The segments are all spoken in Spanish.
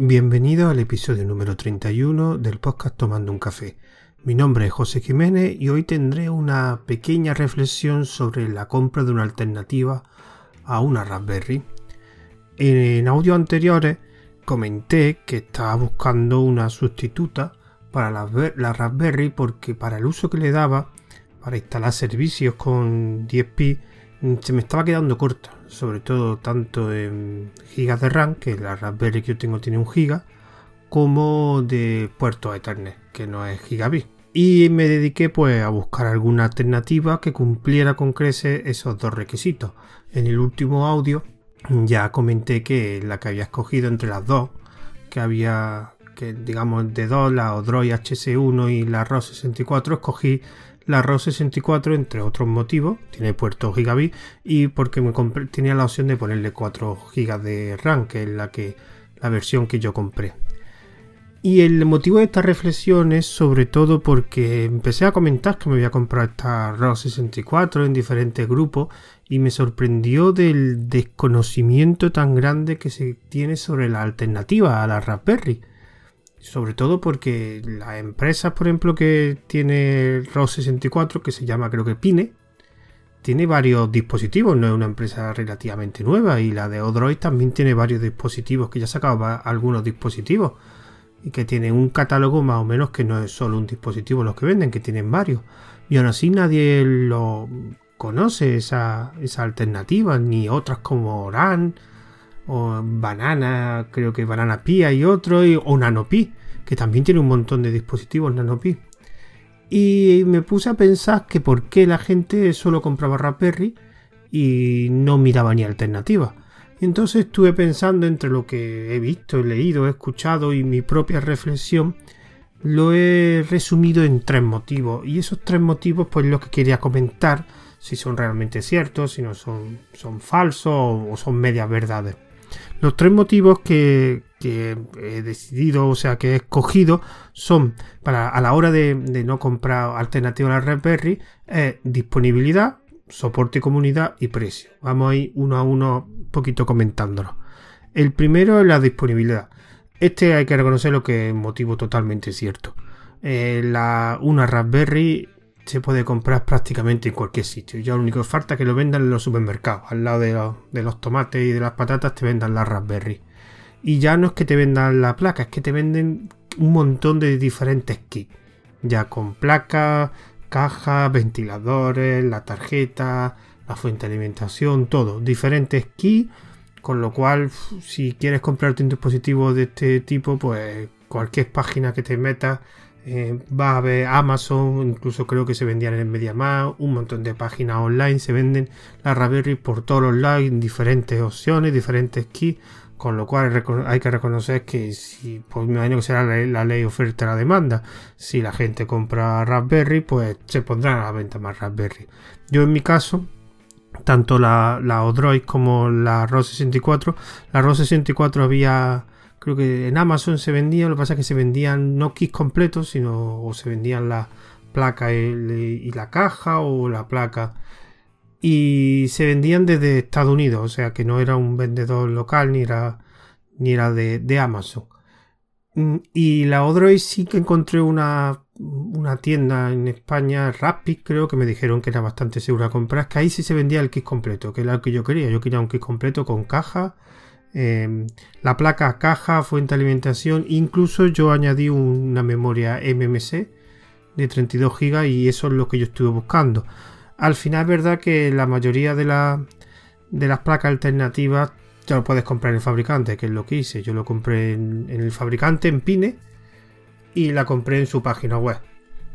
Bienvenido al episodio número 31 del podcast Tomando un café. Mi nombre es José Jiménez y hoy tendré una pequeña reflexión sobre la compra de una alternativa a una Raspberry. En audios anteriores comenté que estaba buscando una sustituta para la, Raspberry porque para el uso que le daba, para instalar servicios con DSP, se me estaba quedando corta, sobre todo tanto en gigas de RAM, que la Raspberry que yo tengo tiene un giga, como de puerto Ethernet, que no es gigabit. Y me dediqué pues a buscar alguna alternativa que cumpliera con creces esos dos requisitos. En el último audio ya comenté que la que había escogido entre las dos, que había que digamos de dos, la Odroid HC1 y la ROS 64, escogí la ROS 64 entre otros motivos, tiene puerto gigabit y porque me tenía la opción de ponerle 4 GB de RAM, que es la que la versión que yo compré. Y el motivo de esta reflexión es sobre todo porque empecé a comentar que me voy a comprar esta ROS 64 en diferentes grupos y me sorprendió del desconocimiento tan grande que se tiene sobre la alternativa a la Raspberry. Sobre todo porque las empresas, por ejemplo, que tiene ROS 64, que se llama creo que Pine, tiene varios dispositivos, no es una empresa relativamente nueva. Y la de Odroid también tiene varios dispositivos, que ya sacaba algunos dispositivos. Y que tiene un catálogo más o menos que no es solo un dispositivo los que venden, que tienen varios. Y aún así nadie lo conoce, esa, esa alternativa, ni otras como Oran o Banana, creo que Banana Pi hay otro, y, o NanoPi, que también tiene un montón de dispositivos NanoPi. Y me puse a pensar que por qué la gente solo compraba Raspberry y no miraba ni alternativa. Y entonces estuve pensando entre lo que he visto, he leído, he escuchado y mi propia reflexión, lo he resumido en tres motivos. Y esos tres motivos, pues lo que quería comentar, si son realmente ciertos, si no son, son falsos o son medias verdades. Los tres motivos que, he decidido, o sea, que he escogido, son para a la hora de, no comprar alternativa a la Raspberry, es disponibilidad, soporte comunidad y precio. Vamos a ir uno a uno un poquito comentándolo. El primero es la disponibilidad. Este hay que reconocer lo que es motivo totalmente cierto. Eh, la, una Raspberry se puede comprar prácticamente en cualquier sitio. Ya lo único que falta es que lo vendan en los supermercados. Al lado de, los tomates y de las patatas te vendan la Raspberry. Y ya no es que te vendan la placa, es que te venden un montón de diferentes kits. Ya con placa, caja, ventiladores, la tarjeta, la fuente de alimentación, todo. Diferentes kits. Con lo cual, si quieres comprarte un dispositivo de este tipo, pues cualquier página que te metas eh, va a ver Amazon, incluso creo que se vendían en MediaMarkt, un montón de páginas online se venden la Raspberry por todos los lados, en diferentes opciones, diferentes kits, con lo cual hay que reconocer que si, pues me imagino que será la, ley oferta la demanda, si la gente compra Raspberry, pues se pondrán a la venta más Raspberry. Yo en mi caso, tanto la, la Odroid como la ROS 64, la ROS 64 había creo que en Amazon se vendía, lo que pasa es que se vendían no kits completos, sino o se vendían la placa y la caja o la placa y se vendían desde Estados Unidos, o sea que no era un vendedor local ni era ni era de, Amazon. Mm, y la Odroid sí que encontré una, una tienda en España, Rapid, creo que me dijeron que era bastante segura comprar, que ahí sí se vendía el kit completo, que era lo que yo quería. Yo quería un kit completo con caja, Em, la placa caja, fuente de alimentación, incluso yo añadí una memoria MMC de 32 GB y eso es lo que yo estuve buscando. Al final es verdad que la mayoría de, de las placas alternativas ya lo puedes comprar en el fabricante, que es lo que hice. Yo lo compré en, el fabricante, en Pine, y la compré en su página web.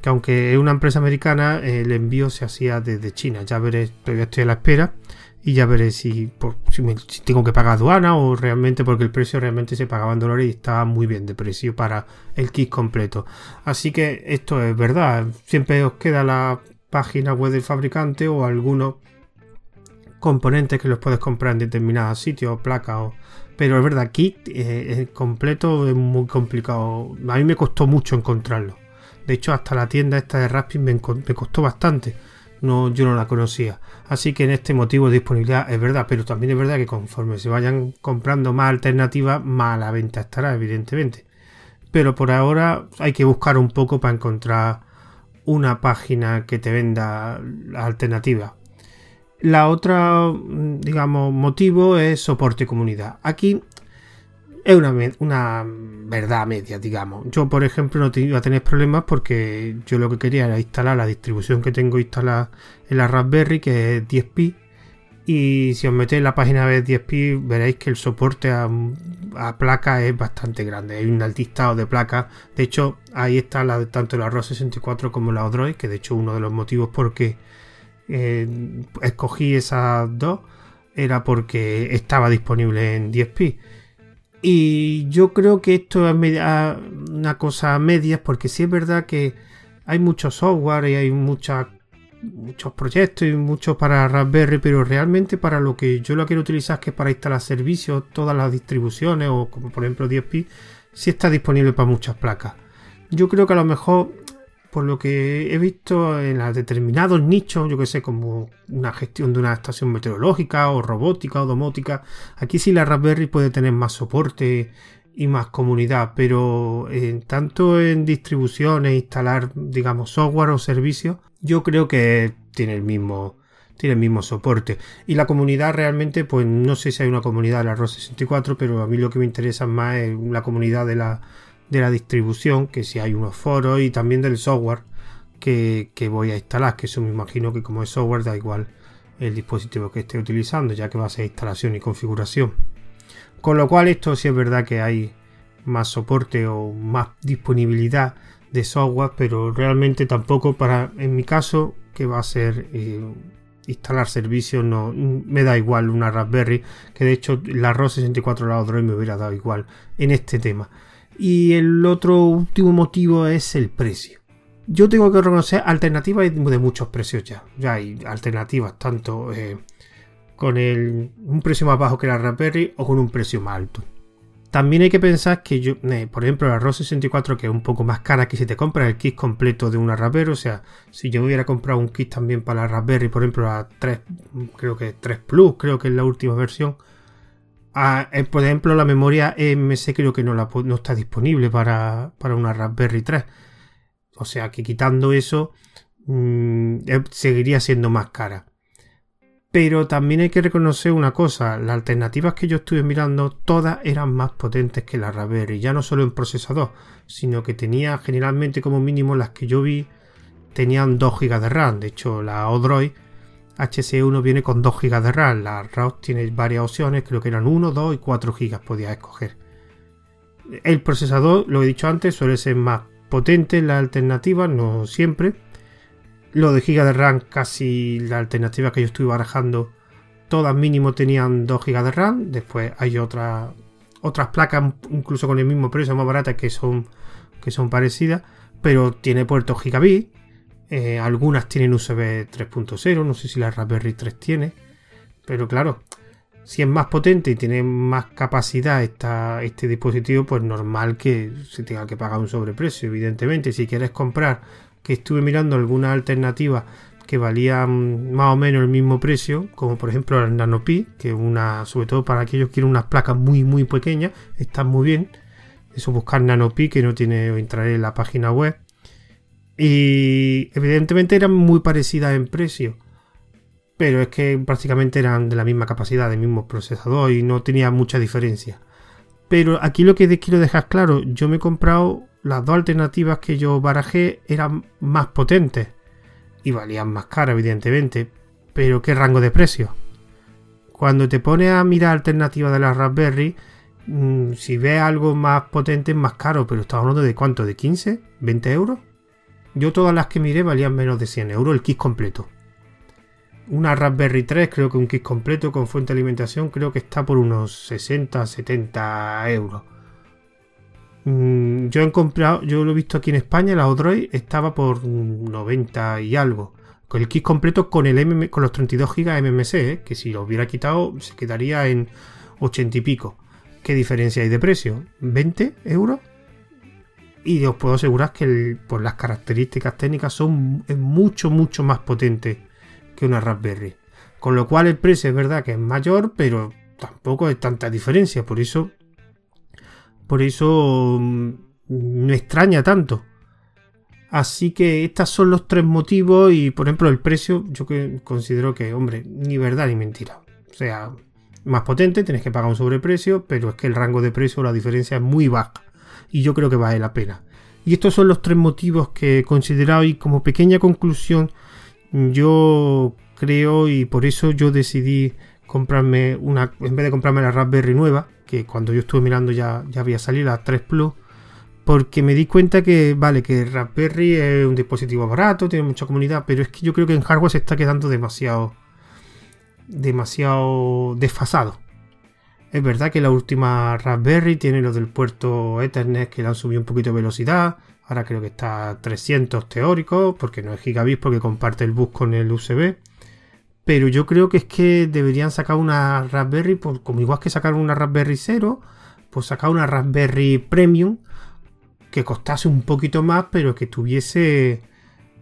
Que aunque es una empresa americana, el envío se hacía desde China. Ya veré, todavía estoy a la espera y ya veré si, si, tengo que pagar aduana o realmente porque el precio realmente se pagaba en dólares y estaba muy bien de precio para el kit completo. Así que esto es verdad, siempre os queda la página web del fabricante o algunos componentes que los puedes comprar en determinados sitios, placas o... Pero es verdad, kit eh, completo es muy complicado. A mí me costó mucho encontrarlo. De hecho, hasta la tienda esta de me, me costó bastante no, yo no la conocía. Así que en este motivo de disponibilidad es verdad, pero también es verdad que conforme se vayan comprando más alternativas, más la venta estará, evidentemente. Pero por ahora hay que buscar un poco para encontrar una página que te venda la alternativa. La otra, digamos, motivo es soporte comunidad. Aquí es una, una, verdad media, digamos. Yo, por ejemplo, no iba a tener problemas porque yo lo que quería era instalar la distribución que tengo instalada en la Raspberry, que es 10pi. Y si os metéis en la página de 10pi, veréis que el soporte a, a placa es bastante grande. Hay un listado de placas. De hecho, ahí está la, tanto la ROS 64 como la Odroid, que de hecho uno de los motivos por qué eh, escogí esas dos era porque estaba disponible en 10pi. Y yo creo que esto es una cosa a medias, porque sí es verdad que hay mucho software y hay muchos proyectos y muchos para Raspberry, pero realmente para lo que yo lo quiero utilizar, que es para instalar servicios, todas las distribuciones, o como por ejemplo 10p, sí está disponible para muchas placas. Yo creo que a lo mejor por lo que he visto en determinados nichos, yo que sé, como una gestión de una estación meteorológica o robótica o domótica, aquí sí la Raspberry puede tener más soporte y más comunidad, pero en, tanto en distribuciones, instalar, digamos, software o servicios, yo creo que tiene el mismo tiene el mismo soporte. Y la comunidad realmente, pues no sé si hay una comunidad de la ROS 64, pero a mí lo que me interesa más es la comunidad de la de la distribución, que si hay unos foros y también del software que, voy a instalar, que eso me imagino que como es software da igual el dispositivo que esté utilizando, ya que va a ser instalación y configuración. Con lo cual esto sí es verdad que hay más soporte o más disponibilidad de software, pero realmente tampoco para, en mi caso, que va a ser eh, instalar servicios, no me da igual una Raspberry, que de hecho la ROS 64 la Android me hubiera dado igual en este tema. Y el otro último motivo es el precio. Yo tengo que reconocer alternativas de muchos precios ya. Ya hay alternativas tanto eh, con un precio más bajo que la Raspberry o con un precio más alto. También hay que pensar que yo, eh, por ejemplo, la ROS 64, que es un poco más cara que si te compras el kit completo de una Raspberry, o sea, si yo hubiera comprado un kit también para la Raspberry, por ejemplo, la 3, creo que 3 Plus, creo que es la última versión, eh, por ejemplo, la memoria EMC creo que no, está disponible para, una Raspberry 3. O sea que quitando eso, mm, eh, seguiría siendo más cara. Pero también hay que reconocer una cosa, las alternativas que yo estuve mirando, todas eran más potentes que la Raspberry, ya no solo en procesador, sino que tenía generalmente como mínimo las que yo vi, tenían 2 GB de RAM. De hecho, la Odroid HC1 viene con 2 GB de RAM, la ROS tiene varias opciones, creo que eran 1, 2 y 4 GB podías escoger. El procesador, lo he dicho antes, suele ser más potente en la alternativa, no siempre. Lo de GB de RAM, casi la alternativa que yo estuve barajando, todas mínimo tenían 2 GB de RAM. Después hay otras otras placas, incluso con el mismo precio, más baratas, que son, que son parecidas, pero tiene puertos gigabit eh, algunas tienen USB 3.0, no sé si la Raspberry 3 tiene. Pero claro, si es más potente y tiene más capacidad esta, este dispositivo, pues normal que se tenga que pagar un sobreprecio. Evidentemente, si quieres comprar, que estuve mirando alguna alternativa que valían más o menos el mismo precio, como por ejemplo la Nanopi, que una, sobre todo para aquellos que quieren unas placas muy muy pequeñas, están muy bien. Eso buscar Nanopi, que no tiene, entraré en la página web y evidentemente eran muy parecidas en precio. Pero es que prácticamente eran de la misma capacidad, del mismo procesador y no tenía mucha diferencia. Pero aquí lo que quiero dejar claro, yo me he comprado las dos alternativas que yo barajé eran más potentes y valían más caras, evidentemente. Pero ¿qué rango de precio? Cuando te pones a mirar alternativas de la Raspberry, mm, si ves algo más potente es más caro, pero estamos hablando de cuánto, de 15, 20 euros. Yo todas las que miré valían menos de 100 euros el kit completo. Una Raspberry 3, creo que un kit completo con fuente de alimentación, creo que está por unos 60, 70 euros. Mm, yo he comprado, yo lo he visto aquí en España, la Odroid estaba por 90 y algo. Con el kit completo con, el con los 32 GB MMC, que si lo hubiera quitado se quedaría en 80 y pico. ¿Qué diferencia hay de precio? ¿20 euros? Y os puedo asegurar que por las características técnicas son mucho mucho más potente que una Raspberry. Con lo cual el precio es verdad que es mayor, pero tampoco hay tanta diferencia. Por eso, por eso mm, me extraña tanto. Así que estos son los tres motivos y por ejemplo el precio yo que considero que, hombre, ni verdad ni mentira. O sea, más potente, tienes que pagar un sobreprecio, pero es que el rango de precio, la diferencia es muy baja y yo creo que vale la pena. Y estos son los tres motivos que he considerado y como pequeña conclusión yo creo y por eso yo decidí comprarme una, en vez de comprarme la Raspberry nueva, que cuando yo estuve mirando ya, ya había salido la 3 Plus, porque me di cuenta que, vale, que Raspberry es un dispositivo barato, tiene mucha comunidad, pero es que yo creo que en hardware se está quedando demasiado, demasiado desfasado. Es verdad que la última Raspberry tiene lo del puerto Ethernet que le han subido un poquito de velocidad. Ahora creo que está a 300 teóricos, porque no es gigabit, porque comparte el bus con el USB. Pero yo creo que es que deberían sacar una Raspberry, por, como igual que sacar una Raspberry 0, pues sacar una Raspberry Premium que costase un poquito más, pero que tuviese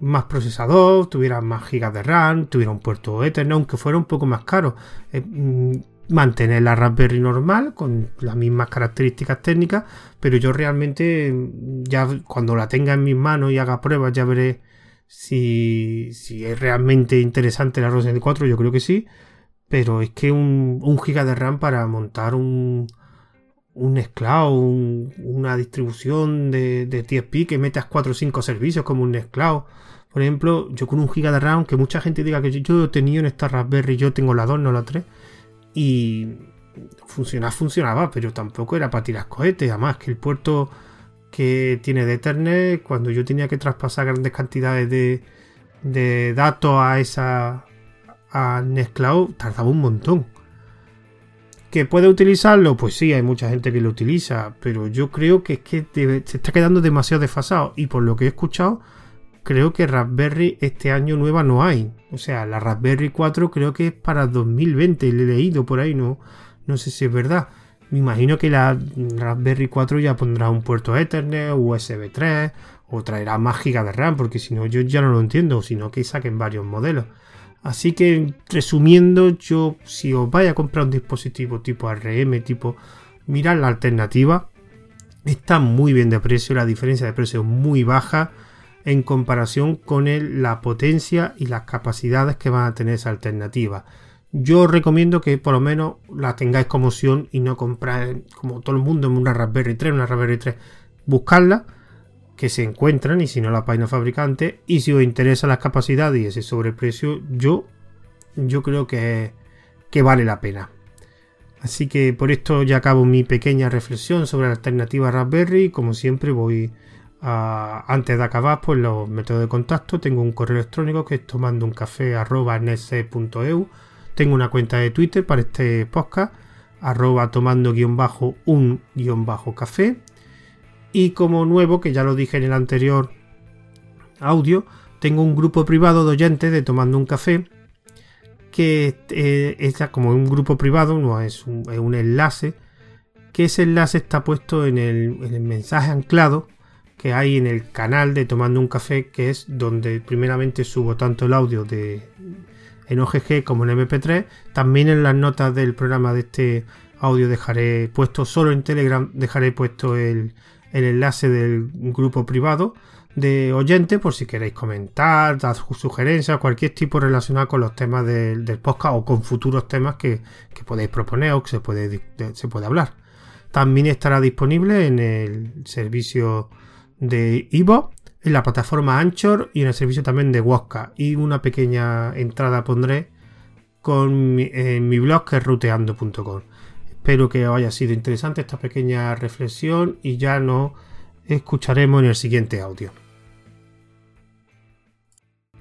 más procesador, tuviera más gigas de RAM, tuviera un puerto Ethernet, aunque fuera un poco más caro. Eh, mm, mantener la Raspberry normal con las mismas características técnicas, pero yo realmente mm, ya cuando la tenga en mis manos y haga pruebas ya veré si, si es realmente interesante la Ryzen 4, yo creo que sí, pero es que un, un giga de RAM para montar un, un una distribución de, de TSP que metas 4 o 5 servicios como un Nextcloud. Por ejemplo, yo con un giga de RAM, que mucha gente diga que yo, he tenido en esta Raspberry, yo tengo la 2, no la 3, y funcionaba, funcionaba, pero tampoco era para tirar cohetes. Además, que el puerto que tiene de Ethernet, cuando yo tenía que traspasar grandes cantidades de, de datos a esa a Nextcloud, tardaba un montón. ¿Que puede utilizarlo? Pues sí, hay mucha gente que lo utiliza, pero yo creo que es que se está quedando demasiado desfasado y por lo que he escuchado, creo que Raspberry este año nueva no hay. O sea, la Raspberry 4 creo que es para 2020, le he leído por ahí, no, no sé si es verdad. Me imagino que la Raspberry 4 ya pondrá un puerto Ethernet, USB 3 o traerá más gigas de RAM, porque si no yo ya no lo entiendo, sino que saquen varios modelos. Así que resumiendo, yo si os vais a comprar un dispositivo tipo ARM, tipo, mirad la alternativa. Está muy bien de precio, la diferencia de precio es muy baja en comparación con la potencia y las capacidades que van a tener esa alternativa. Yo os recomiendo que por lo menos la tengáis como opción y no comprar como todo el mundo en una Raspberry 3, una Raspberry 3, buscarla que se encuentran y si no la página fabricante. Y si os interesa las capacidades y ese sobreprecio yo yo creo que, que vale la pena. Así que por esto ya acabo mi pequeña reflexión sobre la alternativa Raspberry. Como siempre voy antes de acabar pues los métodos de contacto. Tengo un correo electrónico que es tomando un café tengo una cuenta de twitter para este podcast arroba tomando guion bajo un guion bajo café. Y como nuevo, que ya lo dije en el anterior audio, tengo un grupo privado de oyentes de Tomando un Café, que eh, es como un grupo privado, no es un, enlace, que ese enlace está puesto en el, mensaje anclado que hay en el canal de Tomando un Café, que es donde primeramente subo tanto el audio de en OGG como en MP3. También en las notas del programa de este audio dejaré puesto, solo en Telegram dejaré puesto el, el enlace del grupo privado de oyentes por si queréis comentar, dar sugerencias, cualquier tipo relacionado con los temas del, podcast o con futuros temas que, podéis proponer o que se puede, se puede hablar. También estará disponible en el servicio de Ivo, en la plataforma Anchor y en el servicio también de Wosca. Y una pequeña entrada pondré con en mi blog que es ruteando.com. Espero que os haya sido interesante esta pequeña reflexión y ya nos escucharemos en el siguiente audio.